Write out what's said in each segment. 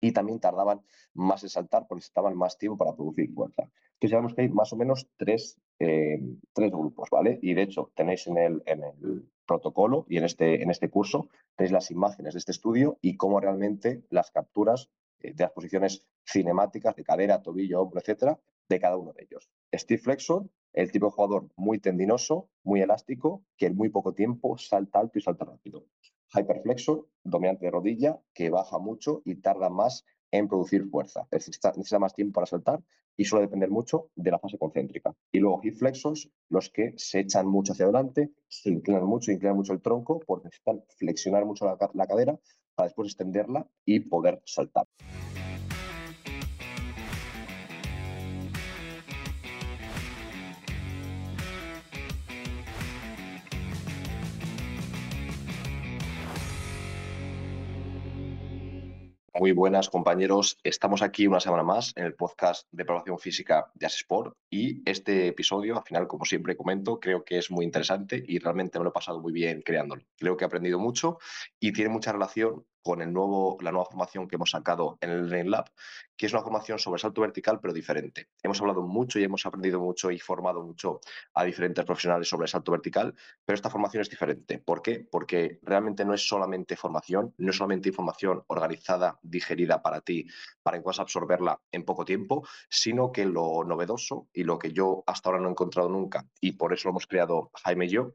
y también tardaban más en saltar porque necesitaban más tiempo para producir fuerza. Entonces sabemos que hay más o menos tres, eh, tres grupos, ¿vale? Y de hecho tenéis en el, en el protocolo y en este, en este curso tenéis las imágenes de este estudio y cómo realmente las capturas eh, de las posiciones cinemáticas de cadera, tobillo, hombro, etcétera, de cada uno de ellos. Steve Flexor, el tipo de jugador muy tendinoso, muy elástico, que en muy poco tiempo salta alto y salta rápido. Hyperflexor, dominante de rodilla, que baja mucho y tarda más en producir fuerza. Necesita, más tiempo para saltar y suele depender mucho de la fase concéntrica. Y luego hip flexors, los que se echan mucho hacia adelante, se inclinan mucho, inclinan mucho el tronco porque necesitan flexionar mucho la, la cadera para después extenderla y poder saltar. Muy buenas compañeros, estamos aquí una semana más en el podcast de Probación Física de Asesport y este episodio, al final, como siempre comento, creo que es muy interesante y realmente me lo he pasado muy bien creándolo. Creo que he aprendido mucho y tiene mucha relación con el nuevo, la nueva formación que hemos sacado en el Learning Lab, que es una formación sobre salto vertical, pero diferente. Hemos hablado mucho y hemos aprendido mucho y formado mucho a diferentes profesionales sobre salto vertical, pero esta formación es diferente. ¿Por qué? Porque realmente no es solamente formación, no es solamente información organizada, digerida para ti, para que puedas absorberla en poco tiempo, sino que lo novedoso y lo que yo hasta ahora no he encontrado nunca, y por eso lo hemos creado Jaime y yo,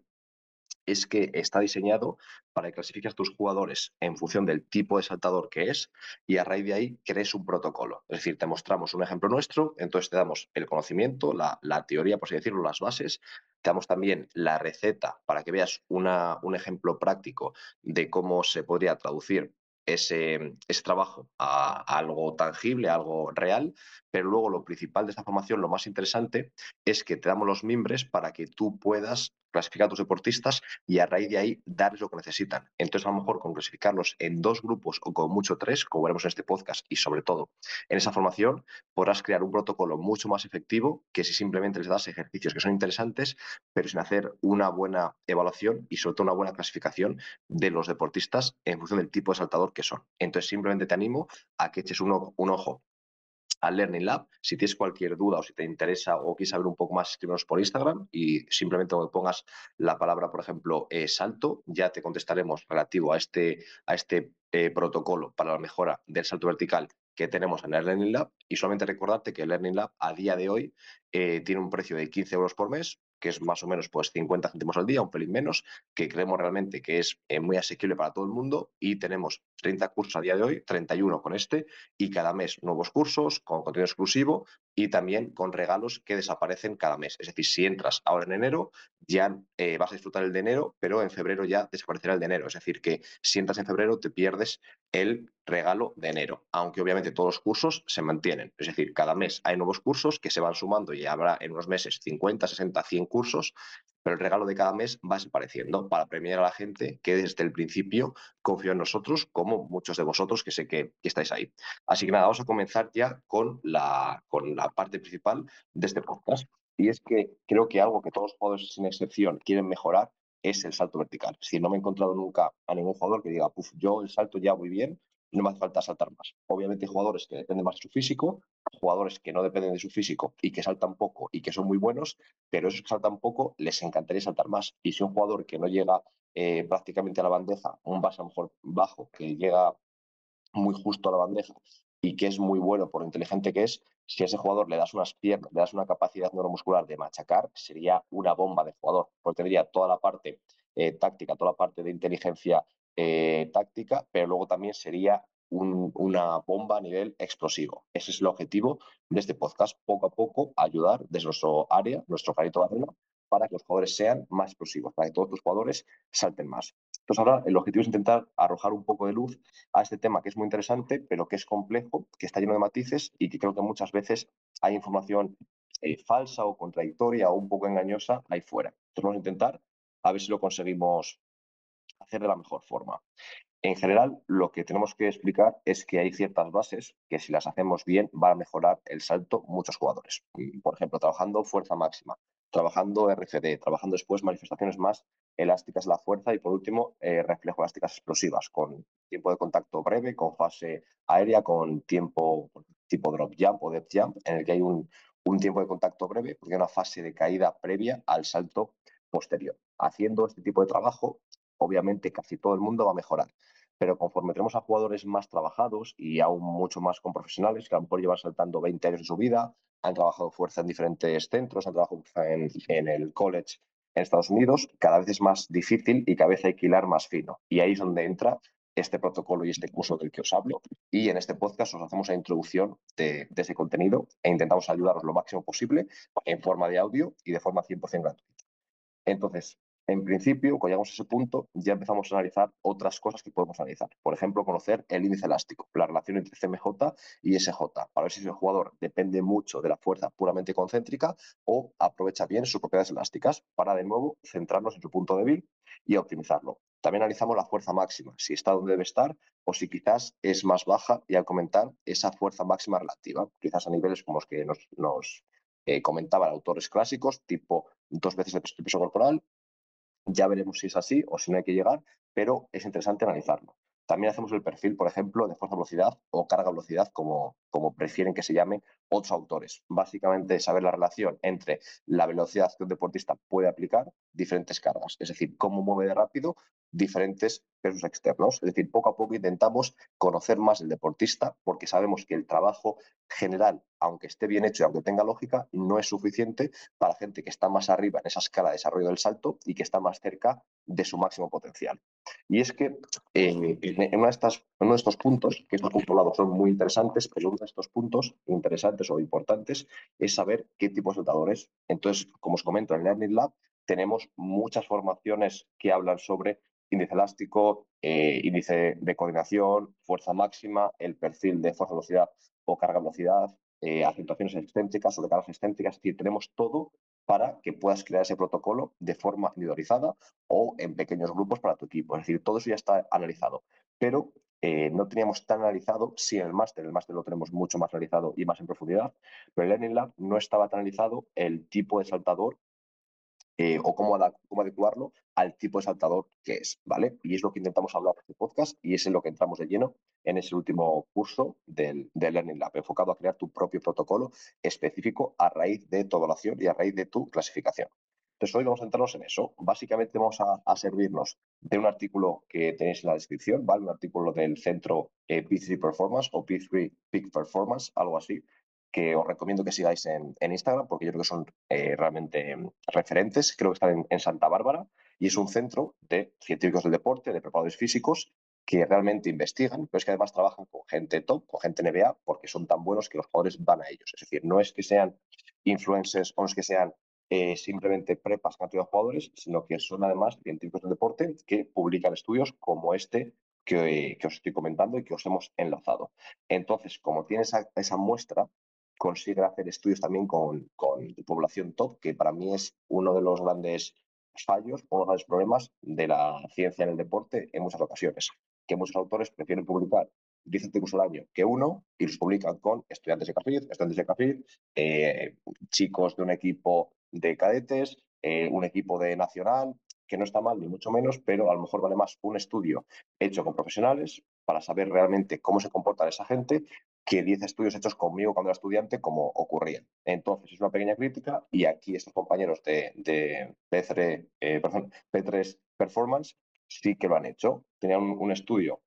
es que está diseñado para que clasifiques tus jugadores en función del tipo de saltador que es y a raíz de ahí crees un protocolo. Es decir, te mostramos un ejemplo nuestro, entonces te damos el conocimiento, la, teoría, por así decirlo, las bases, te damos también la receta para que veas una, un ejemplo práctico de cómo se podría traducir ese, ese, trabajo a, a, algo tangible, a algo real, pero luego lo principal de esta formación, lo más interesante, es que te damos los mimbres para que tú puedas clasificar a tus deportistas y a raíz de ahí darles lo que necesitan. Entonces, a lo mejor con clasificarlos en dos grupos o con mucho tres, como veremos en este podcast, y sobre todo en esa formación, podrás crear un protocolo mucho más efectivo que si simplemente les das ejercicios que son interesantes, pero sin hacer una buena evaluación y sobre todo una buena clasificación de los deportistas en función del tipo de saltador que son. Entonces, simplemente te animo a que eches un, un ojo al Learning Lab. Si tienes cualquier duda o si te interesa o quieres saber un poco más, escríbenos por Instagram y simplemente me pongas la palabra, por ejemplo, eh, salto, ya te contestaremos relativo a este, a este eh, protocolo para la mejora del salto vertical que tenemos en el Learning Lab y solamente recordarte que el Learning Lab a día de hoy eh, tiene un precio de 15 euros por mes, que es más o menos pues 50 céntimos al día, un pelín menos, que creemos realmente que es eh, muy asequible para todo el mundo y tenemos 30 cursos a día de hoy, 31 con este y cada mes nuevos cursos con contenido exclusivo y también con regalos que desaparecen cada mes. Es decir, si entras ahora en enero, ya eh, vas a disfrutar el de enero, pero en febrero ya desaparecerá el de enero. Es decir, que si entras en febrero te pierdes el regalo de enero, aunque obviamente todos los cursos se mantienen. Es decir, cada mes hay nuevos cursos que se van sumando y habrá en unos meses 50, 60, 100 cursos, pero el regalo de cada mes va desapareciendo para premiar a la gente que desde el principio confió en nosotros, como muchos de vosotros que sé que, estáis ahí. Así que nada, vamos a comenzar ya con la, con la parte principal de este podcast. Y es que creo que algo que todos los jugadores sin excepción quieren mejorar es el salto vertical. Si no me he encontrado nunca a ningún jugador que diga, Puf, yo el salto ya muy bien, no me hace falta saltar más. Obviamente hay jugadores que dependen más de su físico, jugadores que no dependen de su físico y que saltan poco y que son muy buenos, pero esos que saltan poco les encantaría saltar más. Y si un jugador que no llega eh, prácticamente a la bandeja, un base a mejor bajo, que llega muy justo a la bandeja y que es muy bueno por lo inteligente que es, si a ese jugador le das unas piernas, le das una capacidad neuromuscular de machacar, sería una bomba de jugador, porque tendría toda la parte eh, táctica, toda la parte de inteligencia eh, táctica, pero luego también sería una bomba a nivel explosivo. Ese es el objetivo de este podcast, poco a poco ayudar desde nuestro área, nuestro carrito de arena, para que los jugadores sean más explosivos, para que todos los jugadores salten más. Entonces ahora el objetivo es intentar arrojar un poco de luz a este tema que es muy interesante, pero que es complejo, que está lleno de matices y que creo que muchas veces hay información eh, falsa o contradictoria o un poco engañosa ahí fuera. Entonces vamos a intentar a ver si lo conseguimos hacer de la mejor forma. En general, lo que tenemos que explicar es que hay ciertas bases que si las hacemos bien van a mejorar el salto muchos jugadores. Por ejemplo, trabajando fuerza máxima, trabajando RFD, trabajando después manifestaciones más elásticas la fuerza y por último eh, reflejo elásticas explosivas con tiempo de contacto breve, con fase aérea, con tiempo tipo drop jump o depth jump, en el que hay un, un tiempo de contacto breve porque hay una fase de caída previa al salto posterior. Haciendo este tipo de trabajo, obviamente casi todo el mundo va a mejorar pero conforme tenemos a jugadores más trabajados y aún mucho más con profesionales que a lo mejor llevan saltando 20 años de su vida, han trabajado fuerza en diferentes centros, han trabajado en, en el college en Estados Unidos, cada vez es más difícil y cada vez hay que hilar más fino. Y ahí es donde entra este protocolo y este curso del que os hablo. Y en este podcast os hacemos la introducción de, de ese contenido e intentamos ayudaros lo máximo posible en forma de audio y de forma 100% gratuita. Entonces, en principio, cuando llegamos a ese punto, ya empezamos a analizar otras cosas que podemos analizar. Por ejemplo, conocer el índice elástico, la relación entre CMJ y SJ, para ver si el jugador depende mucho de la fuerza puramente concéntrica o aprovecha bien sus propiedades elásticas para, de nuevo, centrarnos en su punto débil y optimizarlo. También analizamos la fuerza máxima, si está donde debe estar o si quizás es más baja y al comentar esa fuerza máxima relativa, quizás a niveles como los que nos, nos eh, comentaban autores clásicos, tipo dos veces el peso corporal ya veremos si es así o si no hay que llegar, pero es interesante analizarlo. También hacemos el perfil, por ejemplo, de fuerza-velocidad o carga-velocidad, como, como prefieren que se llame otros autores. Básicamente, saber la relación entre la velocidad que un deportista puede aplicar diferentes cargas, es decir, cómo mueve de rápido diferentes pesos externos. Es decir, poco a poco intentamos conocer más el deportista porque sabemos que el trabajo general, aunque esté bien hecho y aunque tenga lógica, no es suficiente para gente que está más arriba en esa escala de desarrollo del salto y que está más cerca de su máximo potencial. Y es que eh, en, una de estas, uno de estos puntos, que estos puntos lados son muy interesantes, pero uno de estos puntos interesantes o importantes es saber qué tipo de saltadores. Entonces, como os comento, en Learning Lab tenemos muchas formaciones que hablan sobre índice elástico, eh, índice de coordinación, fuerza máxima, el perfil de fuerza-velocidad o carga-velocidad, eh, acentuaciones excéntricas o de cargas excéntricas. Es decir, tenemos todo para que puedas crear ese protocolo de forma individualizada o en pequeños grupos para tu equipo. Es decir, todo eso ya está analizado. Pero eh, no teníamos tan analizado, sí en el máster, el máster lo tenemos mucho más analizado y más en profundidad, pero en Learning Lab no estaba tan analizado el tipo de saltador eh, o cómo, cómo, adecuarlo al tipo de saltador que es, ¿vale? Y es lo que intentamos hablar en este podcast y es en lo que entramos de lleno en ese último curso del, Learning Lab, enfocado a crear tu propio protocolo específico a raíz de tu evaluación y a raíz de tu clasificación. Entonces, hoy vamos a centrarnos en eso. Básicamente vamos a, servirnos de un artículo que tenéis en la descripción, ¿vale? Un artículo del centro eh, P3 Performance o P3 Peak Performance, algo así, que os recomiendo que sigáis en, Instagram porque yo creo que son eh, realmente mm, referentes. Creo que están en, Santa Bárbara y es un centro de científicos del deporte, de preparadores físicos que realmente investigan, pero es que además trabajan con gente top, con gente NBA, porque son tan buenos que los jugadores van a ellos. Es decir, no es que sean influencers o no es que sean eh, simplemente prepas cantidad de jugadores, sino que son además científicos del deporte que publican estudios como este que, os estoy comentando y que os hemos enlazado. Entonces, como tienes esa muestra, consigue hacer estudios también con, con, población top, que para mí es uno de los grandes fallos, uno de los grandes problemas de la ciencia en el deporte en muchas ocasiones, que muchos autores prefieren publicar 10 artículos al año que uno y los publican con estudiantes de CAFID, estudiantes de CAFID, eh, chicos de un equipo de cadetes, eh, un equipo de nacional, que no está mal ni mucho menos, pero a lo mejor vale más un estudio hecho con profesionales para saber realmente cómo se comporta esa gente que 10 estudios hechos conmigo cuando era estudiante, como ocurría. Entonces, es una pequeña crítica y aquí estos compañeros de, de P3, eh, P3 Performance sí que lo han hecho. Tenían un, estudio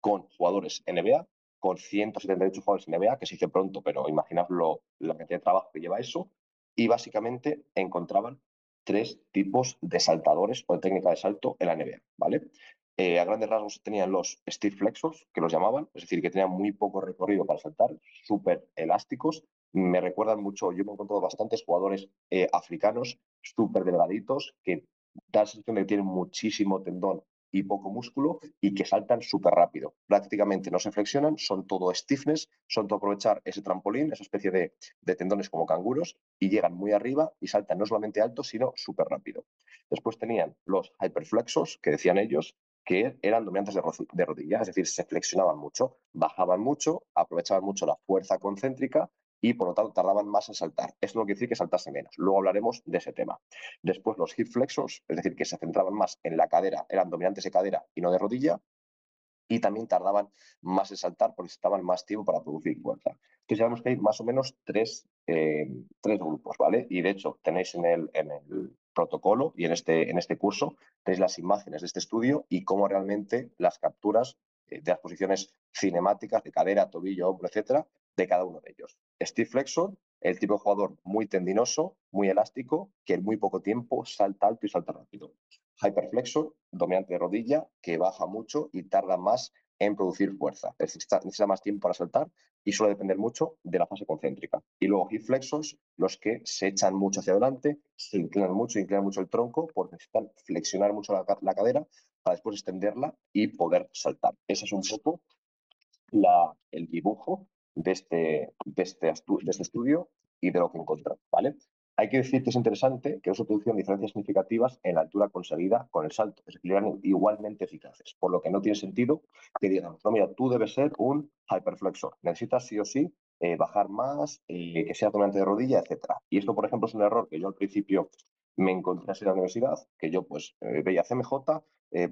con jugadores NBA, con 178 jugadores NBA, que se hizo pronto, pero imaginaos lo, la cantidad de trabajo que lleva eso, y básicamente encontraban tres tipos de saltadores o de técnica de salto en la NBA, ¿vale? Eh, a grandes rasgos tenían los Steve Flexos, que los llamaban, es decir, que tenían muy poco recorrido para saltar, súper elásticos. Me recuerdan mucho, yo me he encontrado bastantes jugadores eh, africanos súper delgaditos que da la sensación de que tienen muchísimo tendón y poco músculo y que saltan súper rápido. Prácticamente no se flexionan, son todo stiffness, son todo aprovechar ese trampolín, esa especie de, de tendones como canguros y llegan muy arriba y saltan no solamente alto, sino súper rápido. Después tenían los hyperflexos, que decían ellos, que eran dominantes de, rodilla, es decir, se flexionaban mucho, bajaban mucho, aprovechaban mucho la fuerza concéntrica y por lo tanto tardaban más en saltar. Esto no quiere decir que saltase menos. Luego hablaremos de ese tema. Después los hip flexors, es decir, que se centraban más en la cadera, eran dominantes de cadera y no de rodilla, y también tardaban más en saltar porque estaban más tiempo para producir fuerza. Entonces sabemos que hay más o menos tres, eh, tres grupos, ¿vale? Y de hecho tenéis en el, en el protocolo y en este, en este curso tenéis las imágenes de este estudio y cómo realmente las capturas eh, de las posiciones cinemáticas de cadera, tobillo, hombro, etcétera, de cada uno de ellos. Steve Flexor, el tipo de jugador muy tendinoso, muy elástico, que en muy poco tiempo salta alto y salta rápido. Hyperflexor, dominante de rodilla, que baja mucho y tarda más en producir fuerza. Necesita, necesita, más tiempo para saltar y suele depender mucho de la fase concéntrica. Y luego hip flexors, los que se echan mucho hacia adelante, se inclinan mucho, inclinan mucho el tronco porque necesitan flexionar mucho la, la cadera para después extenderla y poder saltar. Ese es un poco la, el dibujo de este, de este, de este estudio y de lo que encontramos, ¿vale? Hay que decir que es interesante que no se producieron diferencias significativas en la altura conseguida con el salto, es decir, eran igualmente eficaces, por lo que no tiene sentido que digamos, no, mira, tú debes ser un hyperflexor, necesitas sí o sí eh, bajar más, eh, que sea dominante de rodilla, etcétera. Y esto, por ejemplo, es un error que yo al principio me encontré así en la universidad, que yo pues eh, veía CMJ,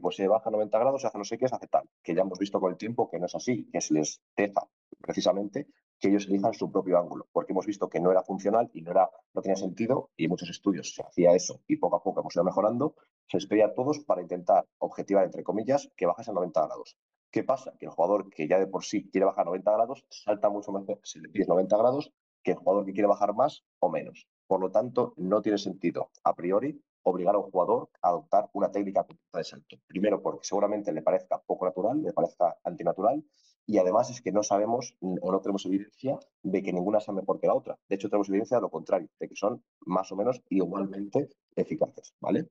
pues se baja 90 grados, se hace no sé qué, se hace tal, que ya hemos visto con el tiempo que no es así, que se les deja precisamente que ellos elijan su propio ángulo, porque hemos visto que no era funcional y no, era, no tenía sentido, y en muchos estudios se hacía eso y poco a poco hemos ido mejorando, se les pedía a todos para intentar objetivar, entre comillas, que bajase a 90 grados. ¿Qué pasa? Que el jugador que ya de por sí quiere bajar 90 grados salta mucho mejor si le pides 90 grados que el jugador que quiere bajar más o menos. Por lo tanto, no tiene sentido a priori obligar a un jugador a adoptar una técnica de salto. Primero, porque seguramente le parezca poco natural, le parezca antinatural, y además es que no sabemos o no tenemos evidencia de que ninguna sea mejor que la otra. De hecho, tenemos evidencia de lo contrario, de que son más o menos igualmente eficaces. ¿vale?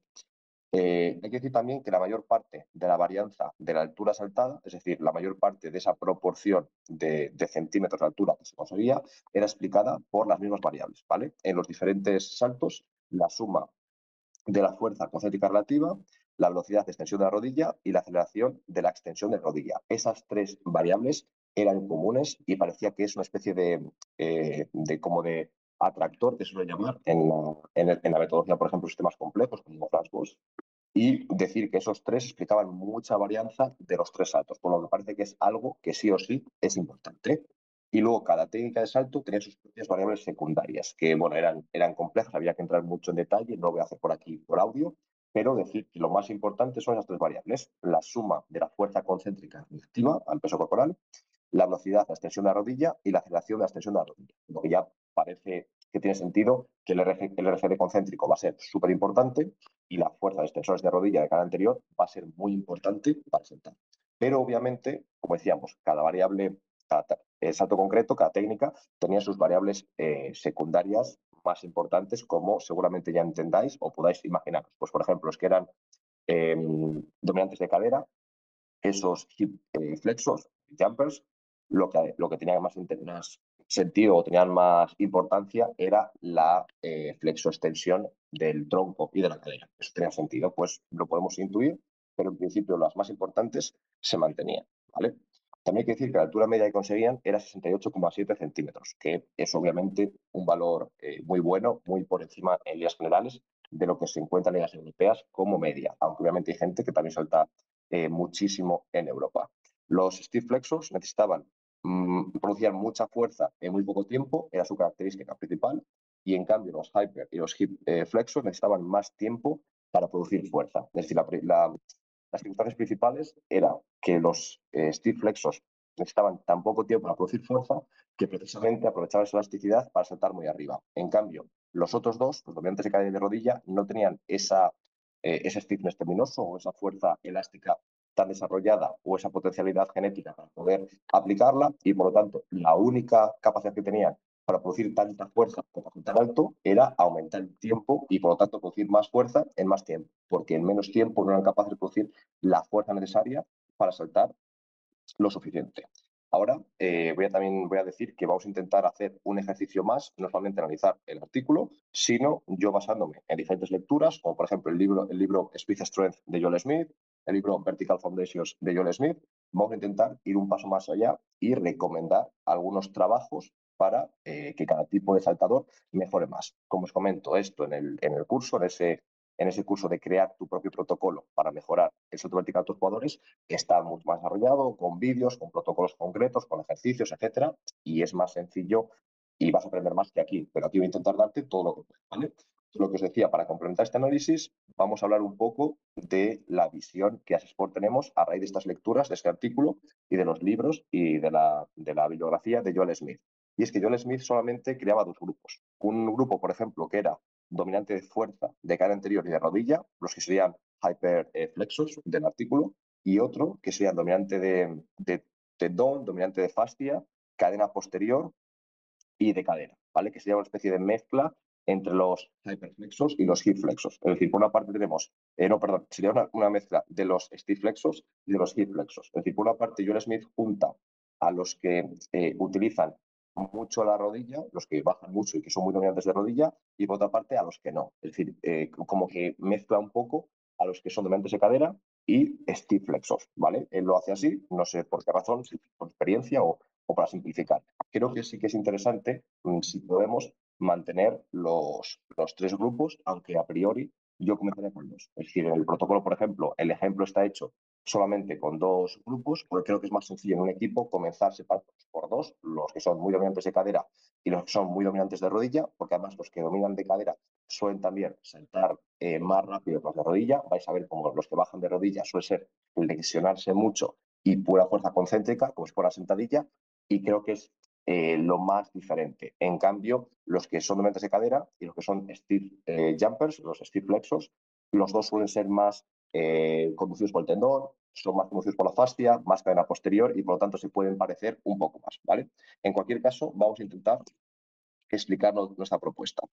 Eh, hay que decir también que la mayor parte de la varianza de la altura saltada, es decir, la mayor parte de esa proporción de, centímetros de altura que se conseguía, era explicada por las mismas variables. ¿vale? En los diferentes saltos, la suma de la fuerza concéntrica relativa, la velocidad de extensión de la rodilla y la aceleración de la extensión de la rodilla. Esas tres variables eran comunes y parecía que es una especie de, eh, como de atractor que suele llamar en la, en, la metodología, por ejemplo, sistemas complejos como Flashbox, y decir que esos tres explicaban mucha varianza de los tres saltos, por lo que parece que es algo que sí o sí es importante. Y luego cada técnica de salto tenía sus propias variables secundarias, que bueno, eran, eran complejas, había que entrar mucho en detalle, no lo voy a hacer por aquí por audio, pero decir que lo más importante son esas tres variables, la suma de la fuerza concéntrica relativa al peso corporal, la velocidad, la extensión de la rodilla y la aceleración de la extensión de la rodilla. Lo que ya parece que tiene sentido que el, el RGD concéntrico va a ser súper importante y la fuerza de extensores de rodilla de cada anterior va a ser muy importante para sentar. Pero obviamente, como decíamos, cada variable el salto concreto, cada técnica tenía sus variables eh, secundarias más importantes, como seguramente ya entendáis o podáis imaginaros. Pues, por ejemplo, los que eran em, dominantes de cadera, esos hip eh, flexos, jumpers, lo que, lo que tenía más, más, sentido o tenían más importancia era la eh, flexoextensión del tronco y de la cadera. Eso tenía sentido, pues lo podemos intuir, pero en principio las más importantes se mantenían. ¿vale? También hay que decir que la altura media que conseguían era 68,7 centímetros, que es obviamente un valor eh, muy bueno, muy por encima en líneas generales de lo que se encuentra en ligas europeas como media, aunque obviamente hay gente que también salta eh, muchísimo en Europa. Los Steve Flexos necesitaban mmm, producir mucha fuerza en muy poco tiempo, era su característica principal, y en cambio los Hyper y los Hip eh, Flexos necesitaban más tiempo para producir fuerza. Es decir, la, la, las circunstancias principales era que los eh, Steve Flexos necesitaban tan poco tiempo para producir fuerza que precisamente aprovechaban esa elasticidad para saltar muy arriba. En cambio, los otros dos, los dominantes de cadera de rodilla, no tenían esa, eh, ese stiffness terminoso o esa fuerza elástica tan desarrollada o esa potencialidad genética para poder aplicarla y por lo tanto la única capacidad que tenían para producir tanta fuerza como tan alto era aumentar el tiempo y por lo tanto producir más fuerza en más tiempo, porque en menos tiempo no eran capaces de producir la fuerza necesaria para saltar lo suficiente. Ahora eh, voy a también voy a decir que vamos a intentar hacer un ejercicio más, no solamente analizar el artículo, sino yo basándome en diferentes lecturas, como por ejemplo el libro, el libro Speed Strength de Joel Smith, el libro Vertical Foundations de Joel Smith, vamos a intentar ir un paso más allá y recomendar algunos trabajos para eh, que cada tipo de saltador mejore más. Como os comento, esto en el, en el curso, en ese, en ese curso de crear tu propio protocolo para mejorar el salto vertical de tus jugadores, está mucho más desarrollado, con vídeos, con protocolos concretos, con ejercicios, etcétera, y es más sencillo y vas a aprender más que aquí, pero aquí voy a intentar darte todo lo que puedo, ¿vale? Lo que os decía, para complementar este análisis, vamos a hablar un poco de la visión que Sport tenemos a raíz de estas lecturas, de este artículo y de los libros y de la, de la bibliografía de Joel Smith. Y es que Joel Smith solamente creaba dos grupos. Un grupo, por ejemplo, que era dominante de fuerza de cara anterior y de rodilla, los que serían hyperflexos del artículo, y otro que sería dominante de, de tendón, dominante de fascia, cadena posterior y de cadera, ¿vale? Que sería una especie de mezcla entre los hyperflexos y los hip flexos. Es decir, por una parte tenemos, eh, no, perdón, sería una, mezcla de los flexos y de los hip flexos. Es decir, por una parte, Joel Smith junta a los que eh, utilizan mucho la rodilla, los que bajan mucho y que son muy dominantes de rodilla, y por otra parte a los que no. Es decir, eh, como que mezcla un poco a los que son dominantes de cadera y stiff flexos, ¿vale? Él lo hace así, no sé por qué razón, por experiencia o, o para simplificar. Creo que sí que es interesante mm, si podemos mantener los, los tres grupos, aunque a priori yo comenzaría con dos. Es decir, en el protocolo, por ejemplo, el ejemplo está hecho solamente con dos grupos, porque creo que es más sencillo en un equipo comenzar separados por dos, los que son muy dominantes de cadera y los que son muy dominantes de rodilla, porque además los que dominan de cadera suelen también saltar eh, más rápido que los de rodilla. Vais a ver como los que bajan de rodilla suele ser lesionarse mucho y pura fuerza concéntrica, como si fuera sentadilla, y creo que es eh, lo más diferente. En cambio, los que son dominantes de cadera y los que son stiff eh, jumpers, los stiff flexos, los dos suelen ser más eh, conducidos por el tendón, son más conducidos por la fascia, más cadena posterior y por lo tanto se pueden parecer un poco más. ¿vale? En cualquier caso, vamos a intentar explicarnos nuestra propuesta.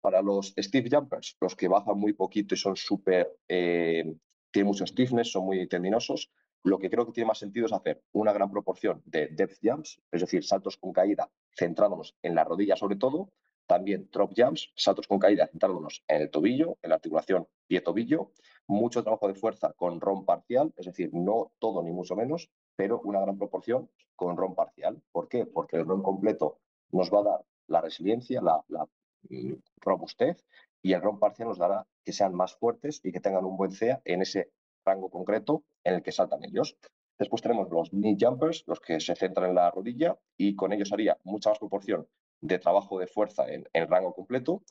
Para los stiff jumpers, los que bajan muy poquito y son súper, tienen mucho stiffness, son muy tendinosos, lo que creo que tiene más sentido es hacer una gran proporción de depth jumps, es decir, saltos con caída centrándonos en la rodilla sobre todo, también drop jumps, saltos con caída centrándonos en el tobillo, en la articulación pie-tobillo, mucho trabajo de fuerza con ROM parcial, es decir, no todo ni mucho menos, pero una gran proporción con ROM parcial. ¿Por qué? Porque el ROM completo nos va a dar la resiliencia, la, la mm, robustez, y el ROM parcial nos dará que sean más fuertes y que tengan un buen CEA en ese rango concreto en el que saltan ellos. Después tenemos los knee jumpers, los que se centran en la rodilla y con ellos haría mucha más proporción de trabajo de fuerza en, el rango completo,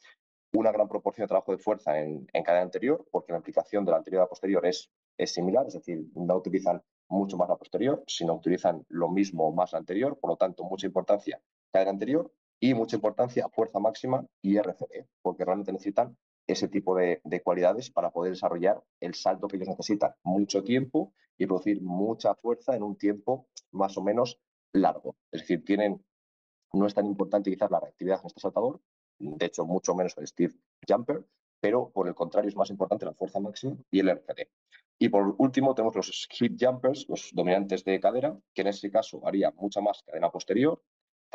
una gran proporción de trabajo de fuerza en, en cadena anterior, porque la aplicación de la anterior a la posterior es, es similar, es decir, no utilizan mucho más la posterior, sino utilizan lo mismo más la anterior, por lo tanto, mucha importancia cadena anterior y mucha importancia fuerza máxima y RCD, porque realmente necesitan ese tipo de, cualidades para poder desarrollar el salto que ellos necesitan. Mucho tiempo y producir mucha fuerza en un tiempo más o menos largo. Es decir, tienen, no es tan importante quizás la reactividad en este saltador, de hecho mucho menos el Steve Jumper, pero por el contrario es más importante la fuerza máxima y el RCD. Y por último tenemos los hip jumpers, los dominantes de cadera, que en este caso haría mucha más cadena posterior,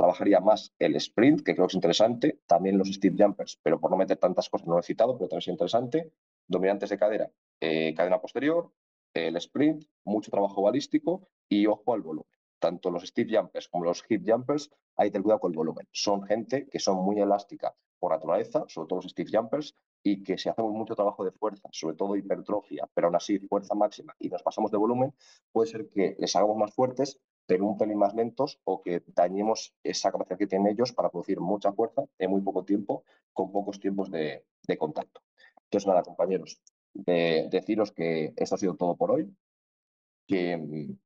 trabajaría más el sprint, que creo que es interesante, también los step jumpers, pero por no meter tantas cosas no lo he citado, pero también es interesante, dominantes de cadera, eh, cadena posterior, el sprint, mucho trabajo balístico y ojo al volumen. Tanto los step jumpers como los hip jumpers, hay que tener cuidado con el volumen. Son gente que son muy elástica por naturaleza, sobre todo los step jumpers, y que si hacemos mucho trabajo de fuerza, sobre todo hipertrofia, pero aún así fuerza máxima y nos pasamos de volumen, puede ser que les hagamos más fuertes, pero un pelín más lentos o que dañemos esa capacidad que tienen ellos para producir mucha fuerza en muy poco tiempo, con pocos tiempos de, contacto. Entonces, nada, compañeros, deciros que esto ha sido todo por hoy, que mm,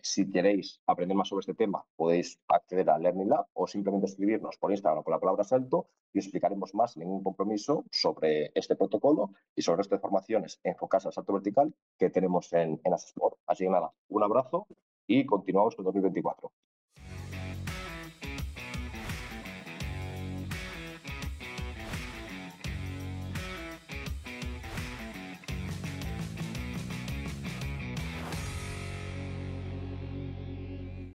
si queréis aprender más sobre este tema, podéis acceder a Learning Lab o simplemente escribirnos por Instagram con la palabra salto y explicaremos más sin ningún compromiso sobre este protocolo y sobre estas formaciones enfocadas al salto vertical que tenemos en, en Así que nada, un abrazo y continuamos con 2024.